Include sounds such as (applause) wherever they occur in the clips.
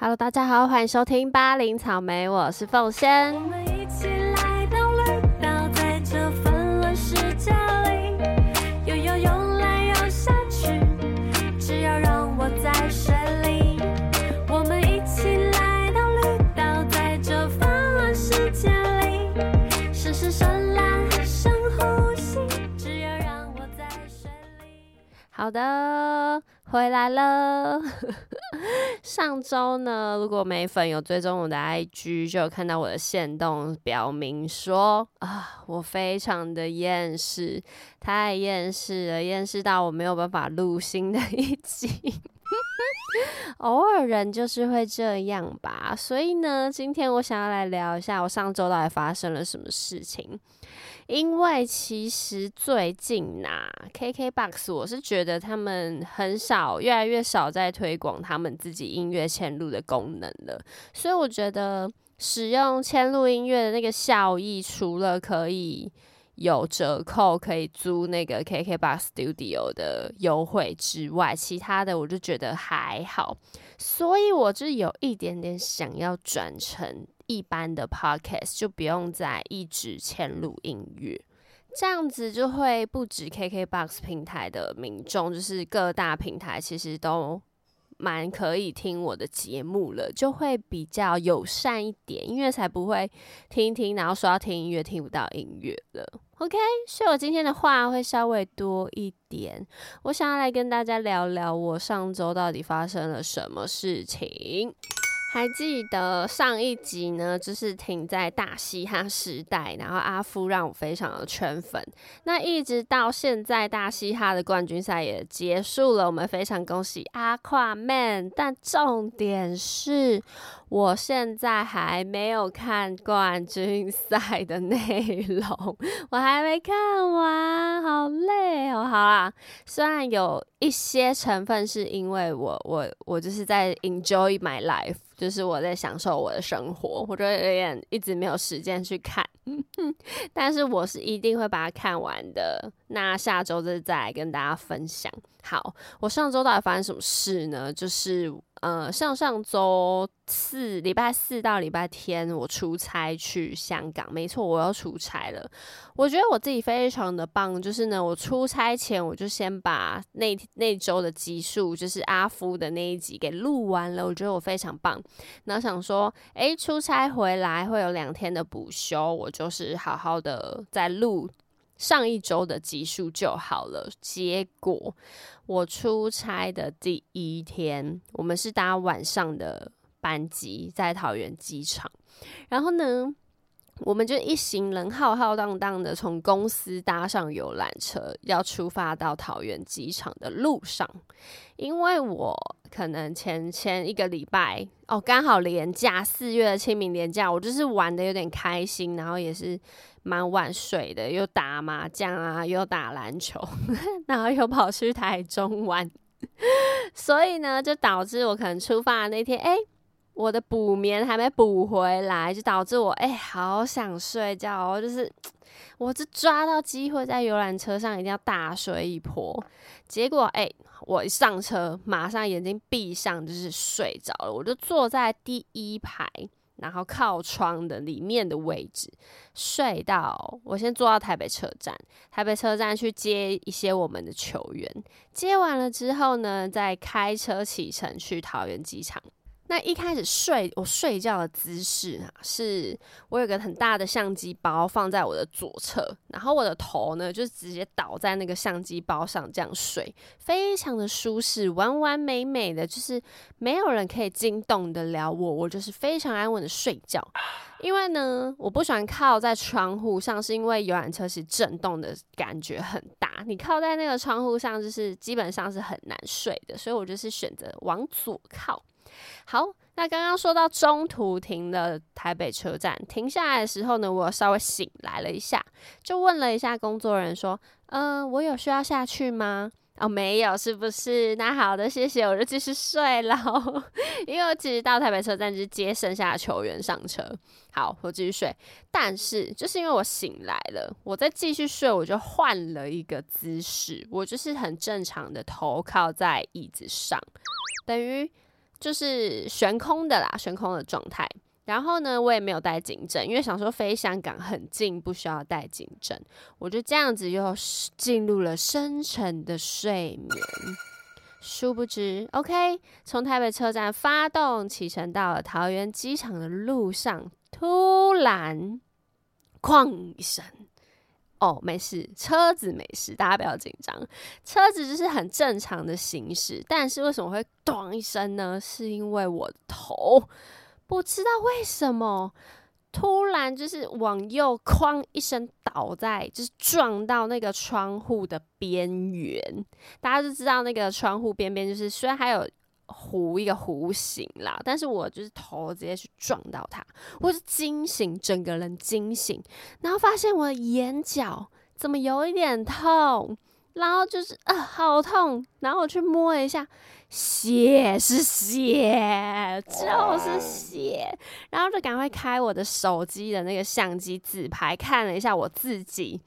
Hello，大家好，欢迎收听八零草莓，我是凤仙。我们一起来到绿岛，在这纷乱世界里，游游游来游下去，只要让我在水里。我们一起来到绿岛，在这纷乱世界里，深深深蓝，深呼吸，只要让我在水里。好的，回来了。(laughs) 上周呢，如果美粉有追踪我的 IG，就有看到我的线动，表明说啊，我非常的厌世，太厌世了，厌世到我没有办法录新的一集。(laughs) 偶尔人就是会这样吧，所以呢，今天我想要来聊一下我上周到底发生了什么事情。因为其实最近呐、KKBOX 我是觉得他们很少，越来越少在推广他们自己音乐嵌入的功能了，所以我觉得使用嵌入音乐的那个效益，除了可以有折扣可以租那个 KKBOX Studio 的优惠之外，其他的我就觉得还好，所以我就有一点点想要转成一般的 Podcast，就不用再一直嵌入音乐。这样子就会不止 KKBOX 平台的民众，就是各大平台其实都蛮可以听我的节目了，就会比较友善一点，因为才不会听一听，然后说要听音乐听不到音乐了。OK，所以我今天的话会稍微多一点，我想要来跟大家聊聊我上周到底发生了什么事情。还记得上一集呢，就是停在大嘻哈时代，然后阿夫让我非常的圈粉。那一直到现在，大嘻哈的冠军赛也结束了，我们非常恭喜阿跨 man。但重点是我现在还没有看冠军赛的内容，我还没看完，好累哦。好啦，虽然有一些成分是因为我我我就是在 enjoy my life，就是我在享受我的生活，我就有点一直没有时间去看，(laughs) 但是我是一定会把它看完的。那下周再再来跟大家分享。好，我上周到底发生什么事呢？就是呃，上上周四礼拜四到礼拜天，我出差去香港，没错，我要出差了。我觉得我自己非常的棒，就是呢，我出差前我就先把那那周的集数，就是阿夫的那一集给录完了，我觉得我非常棒。然后想说，诶，出差回来会有两天的补休，我就是好好的在录上一周的集数就好了。结果我出差的第一天，我们是搭晚上的班机在桃园机场，然后呢。我们就一行人浩浩荡荡的从公司搭上游览车，要出发到桃园机场的路上。因为我可能前前一个礼拜哦，刚好连假四月的清明连假，我就是玩的有点开心，然后也是蛮晚睡的，又打麻将啊，又打篮球，(laughs) 然后又跑去台中玩，(laughs) 所以呢，就导致我可能出发的那天，哎、我的补眠还没补回来，就导致我哎、好想睡觉哦，就是我就抓到机会在游览车上一定要大睡一波，结果哎、我一上车马上眼睛闭上就是睡着了，我就坐在第一排。然后靠窗的里面的位置睡到，我先坐到台北车站，台北车站去接一些我们的球员，接完了之后呢，再开车启程去桃园机场。那一开始睡，我睡觉的姿势啊，是我有个很大的相机包放在我的左侧，然后我的头呢就直接倒在那个相机包上，这样睡，非常的舒适，完完美美的，就是没有人可以惊动得了我，我就是非常安稳的睡觉。因为呢，我不喜欢靠在窗户上，是因为游览车是震动的感觉很大，你靠在那个窗户上，就是基本上是很难睡的，所以我就是选择往左靠。好，那刚刚说到中途停了台北车站，停下来的时候呢，我稍微醒来了一下，就问了一下工作人员说：“嗯、我有需要下去吗？”哦，没有，是不是？那好的，谢谢，我就继续睡了。(laughs) 因为我其实到台北车站就是接剩下的球员上车。好，我继续睡。但是就是因为我醒来了，我再继续睡，我就换了一个姿势，我就是很正常的头靠在椅子上，等于就是悬空的啦，悬空的状态。然后呢，我也没有带颈枕，因为想说飞香港很近，不需要带颈枕。我就这样子又进入了深沉的睡眠。殊不知，OK，从台北车站发动启程到了桃园机场的路上，突然，哐一声，哦，没事，车子没事，大家不要紧张，车子就是很正常的行驶。但是为什么会咚一声呢？是因为我头。不知道为什么，突然就是往右哐一声倒在，就是撞到那个窗户的边缘。大家就知道那个窗户边边，就是虽然还有弧一个弧形啦，但是我就是头直接去撞到它，我是惊醒，整个人惊醒，然后发现我的眼角怎么有一点痛。然后就是啊，好痛！然后我去摸一下，血是血，就是血。然后就赶快开我的手机的那个相机自拍，看了一下我自己，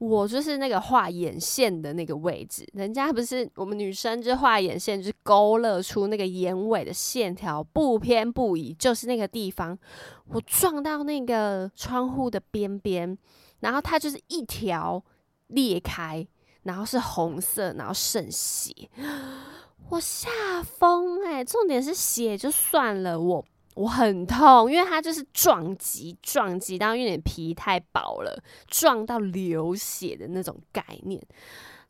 我就是那个画眼线的那个位置。人家不是我们女生就画眼线，就是勾勒出那个眼尾的线条，不偏不倚，就是那个地方。我撞到那个窗户的边边，然后它就是一条裂开。然后是红色，然后渗血，(gasps) 我吓疯哎！重点是血就算了，我我很痛，因为它就是撞击撞击到，因为你皮太薄了，撞到流血的那种概念。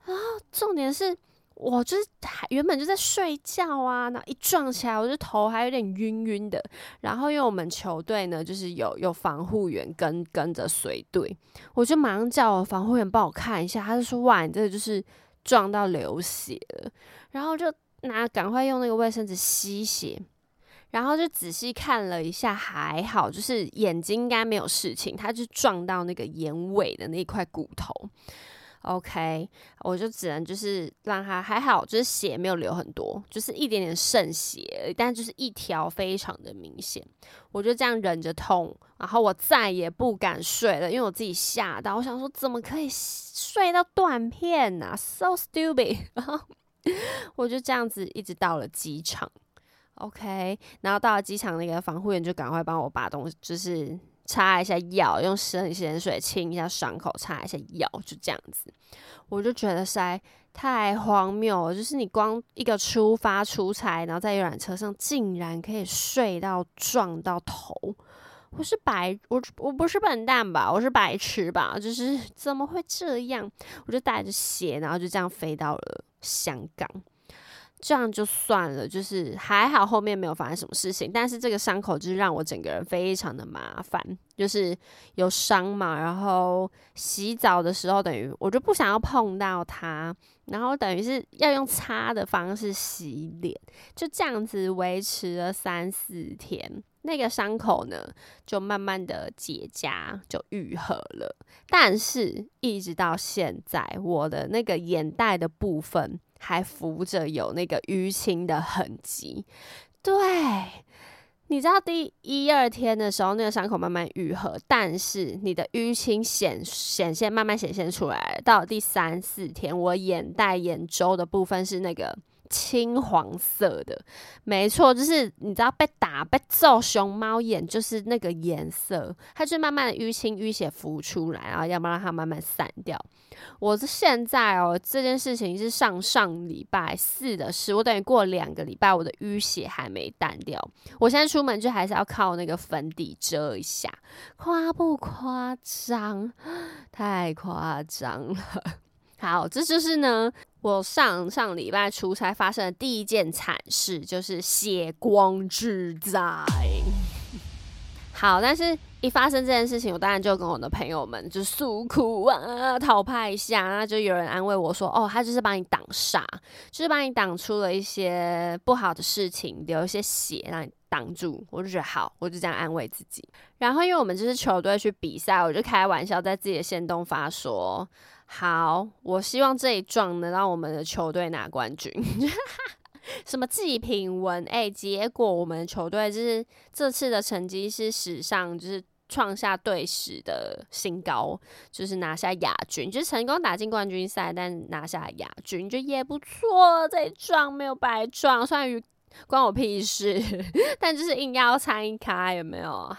然后重点是。我就是还原本就在睡觉啊，那一撞起来，我就头还有点晕晕的。然后因为我们球队呢，就是有有防护员跟跟着随队，我就马上叫我防护员帮我看一下。他就说：“哇，你这个就是撞到流血了。”然后就拿赶快用那个卫生纸吸血，然后就仔细看了一下，还好，就是眼睛应该没有事情，他就撞到那个眼尾的那块骨头。OK，我就只能就是让他还好，就是血没有流很多，就是一点点渗血，但就是一条非常的明显。我就这样忍着痛，然后我再也不敢睡了，因为我自己吓到，我想说怎么可以睡到断片呢？So stupid！然后 (laughs) 我就这样子一直到了机场，OK，然后到了机场，那个防护员就赶快帮我把东西就是。擦一下药，用生理盐水清一下伤口，擦一下药，就这样子。我就觉得塞太荒谬了，就是你光一个出发出差，然后在游览车上竟然可以睡到撞到头。我是白我我不是笨蛋吧？我是白痴吧？就是怎么会这样？我就带着血，然后就这样飞到了香港。这样就算了，就是还好后面没有发生什么事情，但是这个伤口就是让我整个人非常的麻烦，就是有伤嘛，然后洗澡的时候等于我就不想要碰到它，然后等于是要用擦的方式洗脸，就这样子维持了三四天，那个伤口呢就慢慢的结痂就愈合了，但是一直到现在我的那个眼袋的部分。还浮着有那个淤青的痕迹，对，你知道第一二天的时候，那个伤口慢慢愈合，但是你的淤青显显现慢慢显现出来，到第三四天，我眼袋眼周的部分是那个。青黄色的，没错，就是你知道被打被揍，熊猫眼就是那个颜色，它就慢慢的淤青淤血浮出来，然后要不然让它慢慢散掉。我是现在哦，这件事情是上上礼拜四的事，我等于过两个礼拜，我的淤血还没淡掉。我现在出门就还是要靠那个粉底遮一下，夸不夸张？(gasps) 太夸张了。好，这就是呢，我上上礼拜出差发生的第一件惨事，就是血光之灾。好，但是一发生这件事情，我当然就跟我的朋友们就诉苦啊，讨拍一下，那就有人安慰我说：“哦，他就是帮你挡煞，就是帮你挡出了一些不好的事情，留一些血让你挡住。”我就觉得好，我就这样安慰自己。然后因为我们就是球队去比赛，我就开玩笑在自己的线动发说。好，我希望这一撞能让我们的球队拿冠军。(laughs) 什么祭品文？哎，结果我们球队就是这次的成绩是史上就是创下队史的新高，就是拿下亚军，就是成功打进冠军赛，但拿下亚军就也不错。这一撞没有白撞，虽然关我屁事。(laughs) 但就是硬要参开，有没有？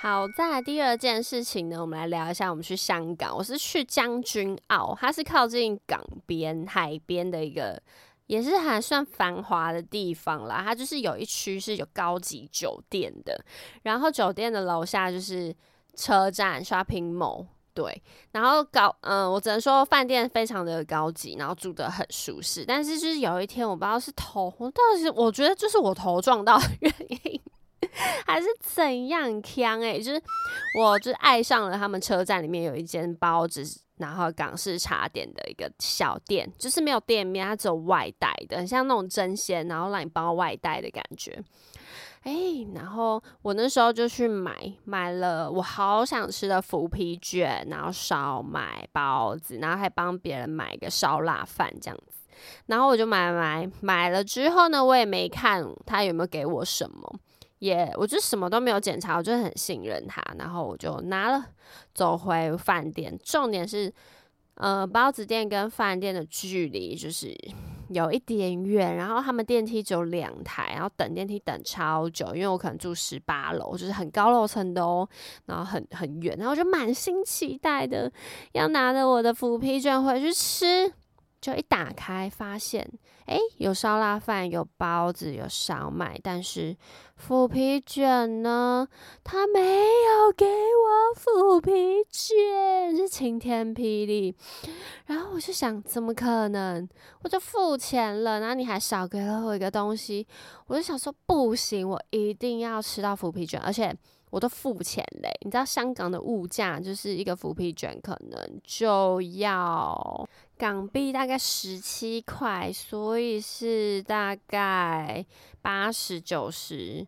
好，再来第二件事情呢，我们来聊一下，我们去香港，我是去将军澳，它是靠近港边、海边的一个，也是还算繁华的地方啦。它就是有一区是有高级酒店的，然后酒店的楼下就是车站 shopping mall。对，然后高，嗯，我只能说饭店非常的高级，然后住的很舒适。但是就是有一天，我不知道是头，我到底是我觉得就是我头撞到的原因，(laughs) 还是怎样呛哎，就是我就是爱上了他们车站里面有一间包子，然后港式茶点的一个小店，就是没有店面，它只有外带的，很像那种蒸鲜，然后让你包外带的感觉。哎，然后我那时候就去买，买了我好想吃的腐皮卷，然后烧麦包子，然后还帮别人买一个烧腊饭这样子。然后我就买买买了之后呢，我也没看他有没有给我什么，也我就什么都没有检查，我就很信任他。然后我就拿了走回饭店，重点是，呃，包子店跟饭店的距离就是。(laughs) 有一点远，然后他们电梯只有两台，然后等电梯等超久，因为我可能住十八楼，就是很高楼层的哦，然后很很远，然后我就满心期待的要拿着我的腐皮卷回去吃。就一打开，发现哎，有烧腊饭，有包子，有烧麦，但是腐皮卷呢？他没有给我腐皮卷，是晴天霹雳。然后我就想，怎么可能？我就付钱了，然后你还少给了我一个东西，我就想说，不行，我一定要吃到腐皮卷，而且。我都付钱嘞，你知道香港的物价就是一个腐皮卷可能就要港币大概十七块，所以是大概八十九十。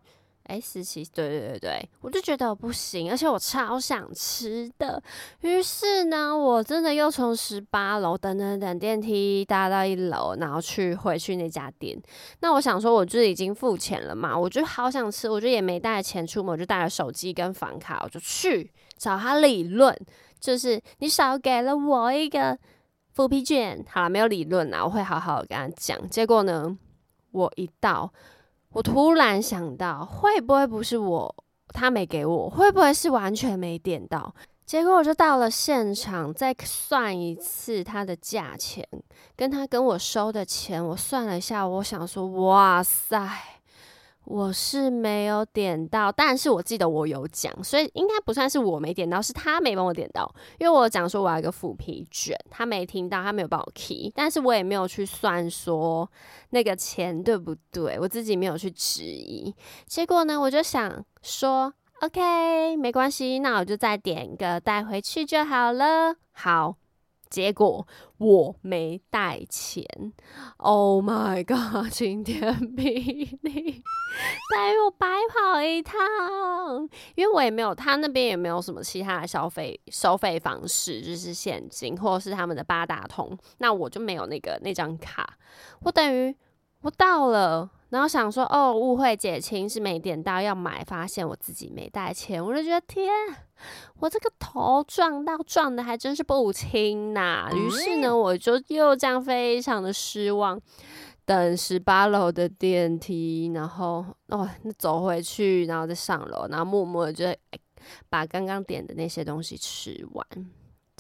哎，十七，对对对对，我就觉得不行，而且我超想吃的。于是呢，我真的又从十八楼等等等电梯搭到一楼，然后去回去那家店。那我想说，我就已经付钱了嘛，我就好想吃，我就也没带钱出门，我就带了手机跟房卡，我就去找他理论，就是你少给了我一个复皮卷。好了，没有理论啊，我会好好跟他讲。结果呢，我一到。我突然想到，会不会不是我，他没给我，会不会是完全没点到？结果我就到了现场，再算一次他的价钱，跟他跟我收的钱，我算了一下，我想说，哇塞！我是没有点到，但是我记得我有讲，所以应该不算是我没点到，是他没帮我点到，因为我讲说我要一个腐皮卷，他没听到，他没有帮我 key，但是我也没有去算说那个钱对不对，我自己没有去质疑，结果呢，我就想说，OK，没关系，那我就再点一个带回去就好了，好。结果我没带钱，Oh my god！(laughs) 今天霹雳，带我白跑一趟，因为我也没有，他那边也没有什么其他的消费收费方式，就是现金或者是他们的八达通，那我就没有那个那张卡，我等于我到了。然后想说，哦，误会解清是没点到要买，发现我自己没带钱，我就觉得天，我这个头撞到撞的还真是不轻呐。于是呢，我就又这样非常的失望，等十八楼的电梯，然后哦，走回去，然后再上楼，然后默默的就把刚刚点的那些东西吃完。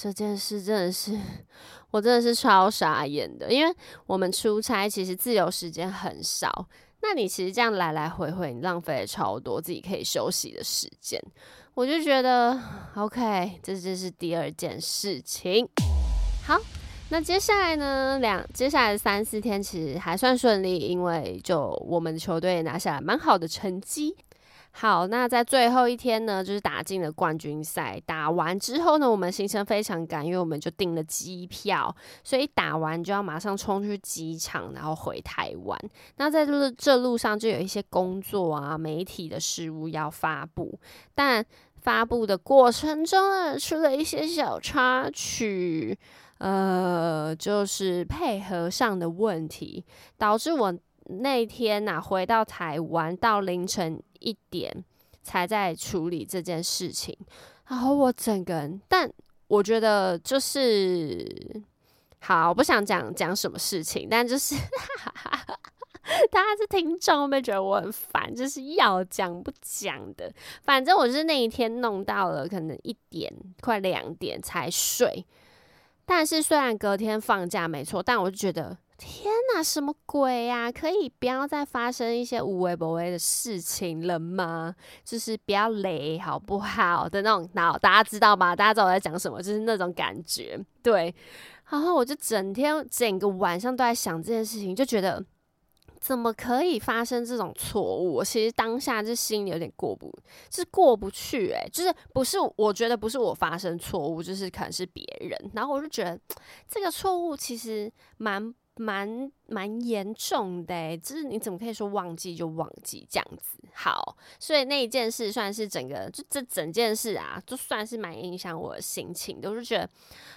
这件事真的是，(laughs) 我真的是超傻眼的，因为我们出差其实自由时间很少，那你其实这样来来回回，你浪费了超多自己可以休息的时间，我就觉得 OK，这就是第二件事情。好，那接下来呢，两接下来的三四天其实还算顺利，因为就我们球队拿下来蛮好的成绩。好，那在最后一天呢，就是打进了冠军赛。打完之后呢，我们行程非常赶，因为我们就订了机票，所以打完就要马上冲去机场，然后回台湾。那在这这路上就有一些工作啊、媒体的事物要发布，但发布的过程中呢，出了一些小插曲，呃，就是配合上的问题，导致我。那天呐，回到台湾到凌晨一点才在处理这件事情，然后我整个人，但我觉得就是好，我不想讲讲什么事情，但就是 (laughs) 大家是听众，会不会觉得我很烦？就是要讲不讲的，反正我是那一天弄到了可能一点快两点才睡。但是虽然隔天放假没错，但我就觉得天哪，什么鬼呀？可以不要再发生一些无微不微的事情了吗？就是不要雷好不好的那种脑，大家知道吗？大家知道我在讲什么？就是那种感觉，对。然后我就整天整个晚上都在想这件事情，就觉得怎么可以发生这种错误？我其实当下就心里有点过不，就是过不去诶，就是不是我觉得不是我发生错误，就是可能是别人。然后我就觉得这个错误其实蛮蛮蛮严重的，就是你怎么可以说忘记就忘记这样子？好，所以那一件事算是整个就这整件事啊，就算是蛮影响我的心情的。我就觉得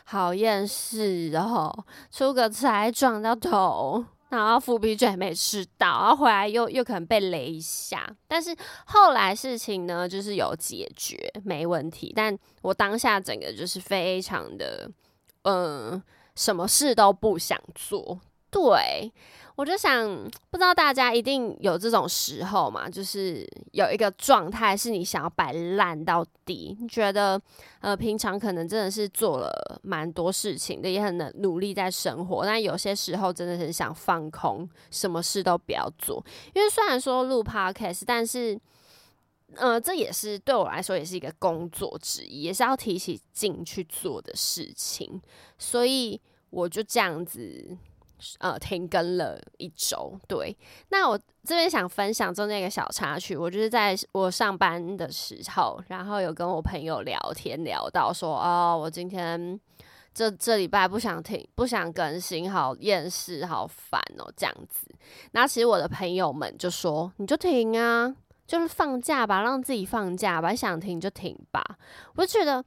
好厌世，然后出个差撞到头，然后伏笔卷也没吃到，然后回来又又可能被雷一下。但是后来事情呢，就是有解决，没问题。但我当下整个就是非常的，嗯，什么事都不想做。对，我就想，不知道大家一定有这种时候嘛，就是有一个状态是你想要摆烂到底，你觉得呃平常可能真的是做了蛮多事情的，也很努力在生活，但有些时候真的很想放空，什么事都不要做。因为虽然说录 podcast，但是呃这也是对我来说也是一个工作之一，也是要提起劲去做的事情，所以我就这样子。呃，停更了一周。对，那我这边想分享中间一个小插曲，我就是在我上班的时候，然后有跟我朋友聊天，聊到说，哦，我今天这这礼拜不想停，不想更新，好厌世，好烦哦，这样子。那其实我的朋友们就说，你就停啊，就是放假吧，让自己放假吧，想停就停吧。我就觉得，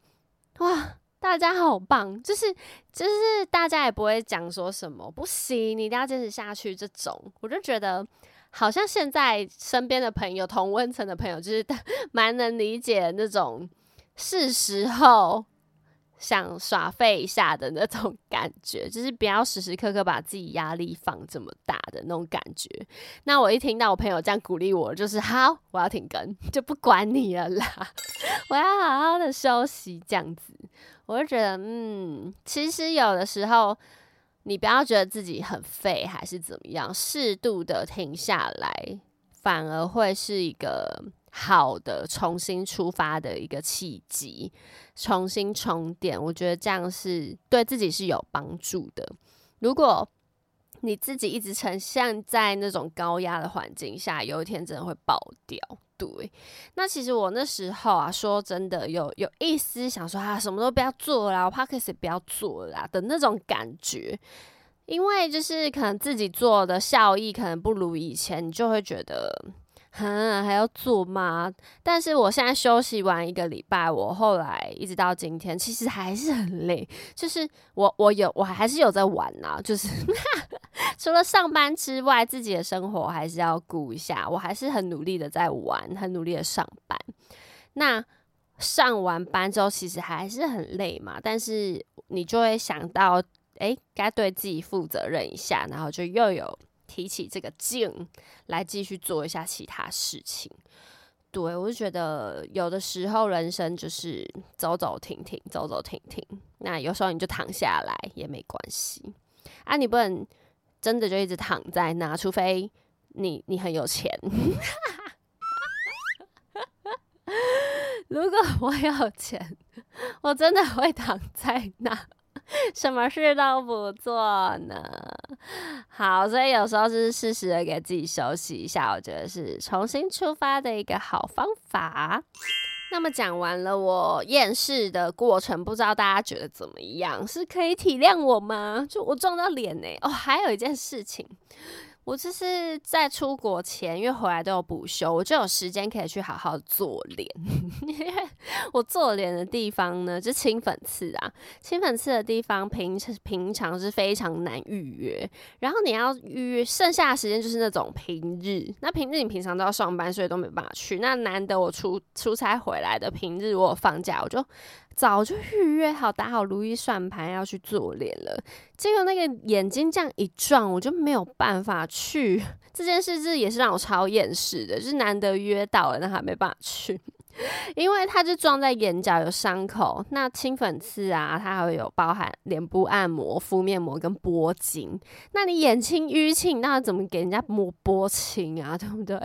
哇。大家好棒，就是就是大家也不会讲说什么不行，你一定要坚持下去这种，我就觉得好像现在身边的朋友同温层的朋友，就是 (laughs) 蛮能理解那种是时候想耍废一下的那种感觉，就是不要时时刻刻把自己压力放这么大的那种感觉。那我一听到我朋友这样鼓励我，就是好，我要停更，就不管你了啦，(laughs) 我要好好的休息这样子。我就觉得，嗯，其实有的时候，你不要觉得自己很废，还是怎么样，适度的停下来，反而会是一个好的重新出发的一个契机，重新充电。我觉得这样是对自己是有帮助的。如果你自己一直呈现在那种高压的环境下，有一天真的会爆掉。对，那其实我那时候啊，说真的，有有一丝想说啊，什么都不要做啦，我 p o d c a 不要做啦的那种感觉，因为就是可能自己做的效益可能不如以前，你就会觉得。哼，还要做吗？但是我现在休息完一个礼拜，我后来一直到今天，其实还是很累。就是我，我有，我还是有在玩呐。就是 (laughs) 除了上班之外，自己的生活还是要顾一下。我还是很努力的在玩，很努力的上班。那上完班之后，其实还是很累嘛。但是你就会想到，哎，该对自己负责任一下，然后就又有。提起这个劲来继续做一下其他事情，对我就觉得有的时候人生就是走走停停，走走停停。那有时候你就躺下来也没关系啊，你不能真的就一直躺在那，除非你你很有钱。(laughs) 如果我有钱，我真的会躺在那。(laughs) 什么事都不做呢？好，所以有时候是适时的给自己休息一下，我觉得是重新出发的一个好方法。那么讲完了我厌世的过程，不知道大家觉得怎么样？是可以体谅我吗？就我撞到脸呢？哦，还有一件事情。我就是在出国前，因为回来都有补休，我就有时间可以去好好做脸。(laughs) 因为我做脸的地方呢，就清粉刺啊，清粉刺的地方平平常是非常难预约，然后你要预约，剩下的时间就是那种平日。那平日你平常都要上班，所以都没办法去。那难得我出出差回来的平日，我有放假，我就。早就预约好，打好如意算盘要去做脸了，结果那个眼睛这样一撞，我就没有办法去这件事，这也是让我超厌世的，就是难得约到了，但还没办法去。(laughs) 因为它就撞在眼角有伤口，那清粉刺啊，它还会有包含脸部按摩、敷面膜跟拨筋。那你眼清淤青，那怎么给人家抹拨清啊？(laughs) 对不对？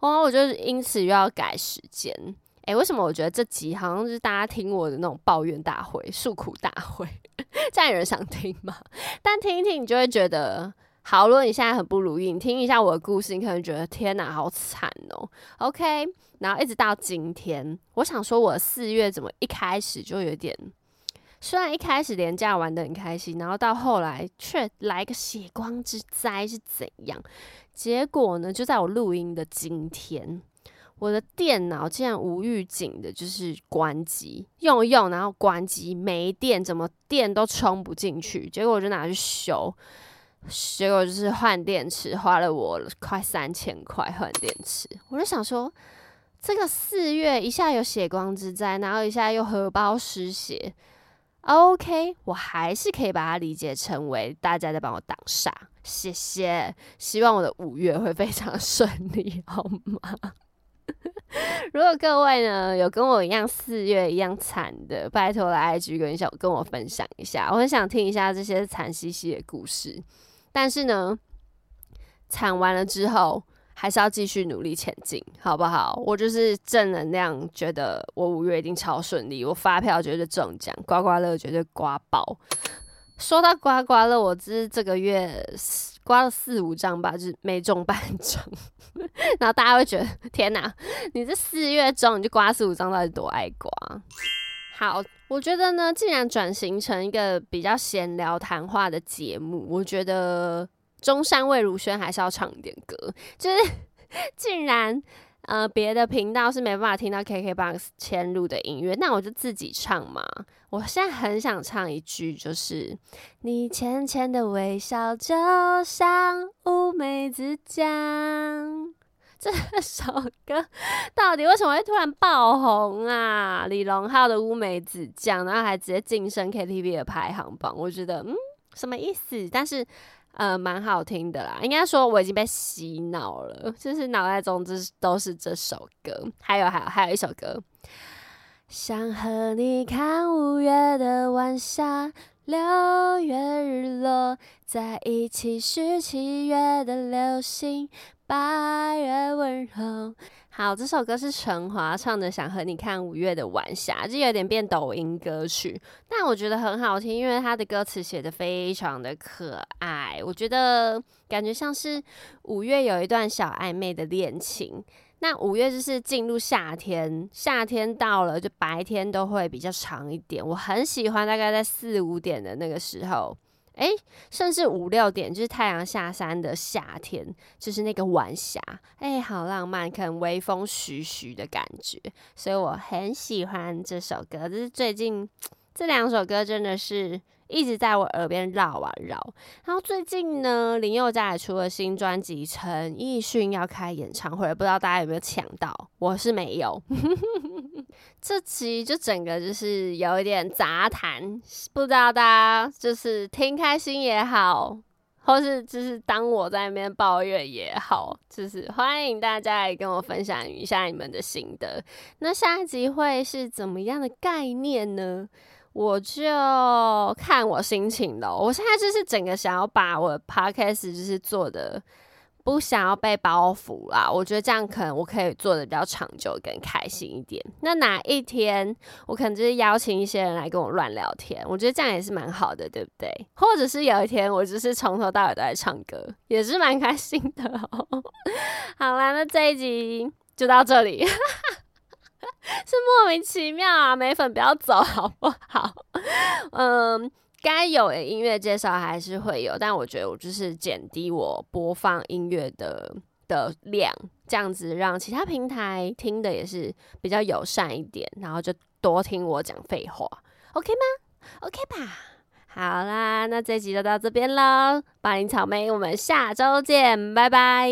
哦，我就因此又要改时间。诶，为什么我觉得这集好像是大家听我的那种抱怨大会、诉苦大会？(laughs) 这样有人想听吗？但听一听，你就会觉得。好，如果你现在很不如意，你听一下我的故事，你可能觉得天哪，好惨哦。OK，然后一直到今天，我想说，我四月怎么一开始就有点，虽然一开始连假玩的很开心，然后到后来却来个血光之灾是怎样？结果呢，就在我录音的今天，我的电脑竟然无预警的就是关机，用一用然后关机没电，怎么电都充不进去，结果我就拿去修。结果就是换电池，花了我快三千块换电池。我就想说，这个四月一下有血光之灾，然后一下又荷包失血。OK，我还是可以把它理解成为大家在帮我挡煞。谢谢，希望我的五月会非常顺利，好吗？(laughs) 如果各位呢有跟我一样四月一样惨的，拜托来 IG 跟小跟我分享一下，我很想听一下这些惨兮兮的故事。但是呢，惨完了之后，还是要继续努力前进，好不好？我就是正能量，觉得我五月一定超顺利，我发票绝对中奖，刮刮乐绝对刮爆。说到刮刮乐，我只这个月刮了四五张吧，就是没中半张。(laughs) 然后大家会觉得，天哪，你这四月中你就刮四五张，到底多爱刮？好。我觉得呢，既然转型成一个比较闲聊谈话的节目，我觉得中山魏如萱还是要唱一点歌。就是 (laughs) 竟然呃别的频道是没办法听到 KKBOX 嵌入的音乐，那我就自己唱嘛。我现在很想唱一句，就是你浅浅的微笑，就像乌梅子酱。这首歌到底为什么会突然爆红啊？李荣浩的《乌梅子酱》，然后还直接晋升 KTV 的排行榜，我觉得嗯，什么意思？但是呃，蛮好听的啦。应该说我已经被洗脑了，就是脑袋中之都是这首歌。还有还有还有一首歌，想和你看五月的晚霞，六月日落，在一起是七月的流星。八月温柔，好，这首歌是陈华唱的，想和你看五月的晚霞，就有点变抖音歌曲，但我觉得很好听，因为他的歌词写的非常的可爱，我觉得感觉像是五月有一段小暧昧的恋情。那五月就是进入夏天，夏天到了，就白天都会比较长一点，我很喜欢，大概在四五点的那个时候。哎，甚至五六点就是太阳下山的夏天，就是那个晚霞，哎，好浪漫，可能微风徐徐的感觉，所以我很喜欢这首歌。就是最近 (tsk) 这两首歌真的是一直在我耳边绕啊绕。然后最近呢，林宥嘉也出了新专辑，陈奕迅要开演唱会，不知道大家有没有抢到？我是没有。(laughs) 这期就整个就是有一点杂谈，不知道大家就是听开心也好，或是就是当我在那边抱怨也好，就是欢迎大家来跟我分享一下你们的心得。那下一集会是怎么样的概念呢？我就看我心情喽。我现在就是整个想要把我 podcast 就是做的。不想要被包袱啦，我觉得这样可能我可以做的比较长久，更开心一点。那哪一天我可能就是邀请一些人来跟我乱聊天，我觉得这样也是蛮好的，对不对？或者是有一天我就是从头到尾都在唱歌，也是蛮开心的哦。(laughs) 好啦，那这一集就到这里，(laughs) 是莫名其妙啊，美粉不要走好不好？(laughs) 嗯。该有的音乐介绍还是会有，但我觉得我就是减低我播放音乐的的量，这样子让其他平台听的也是比较友善一点，然后就多听我讲废话，OK 吗？OK 吧。好啦，那这集就到这边喽，巴林草莓，我们下周见，拜拜。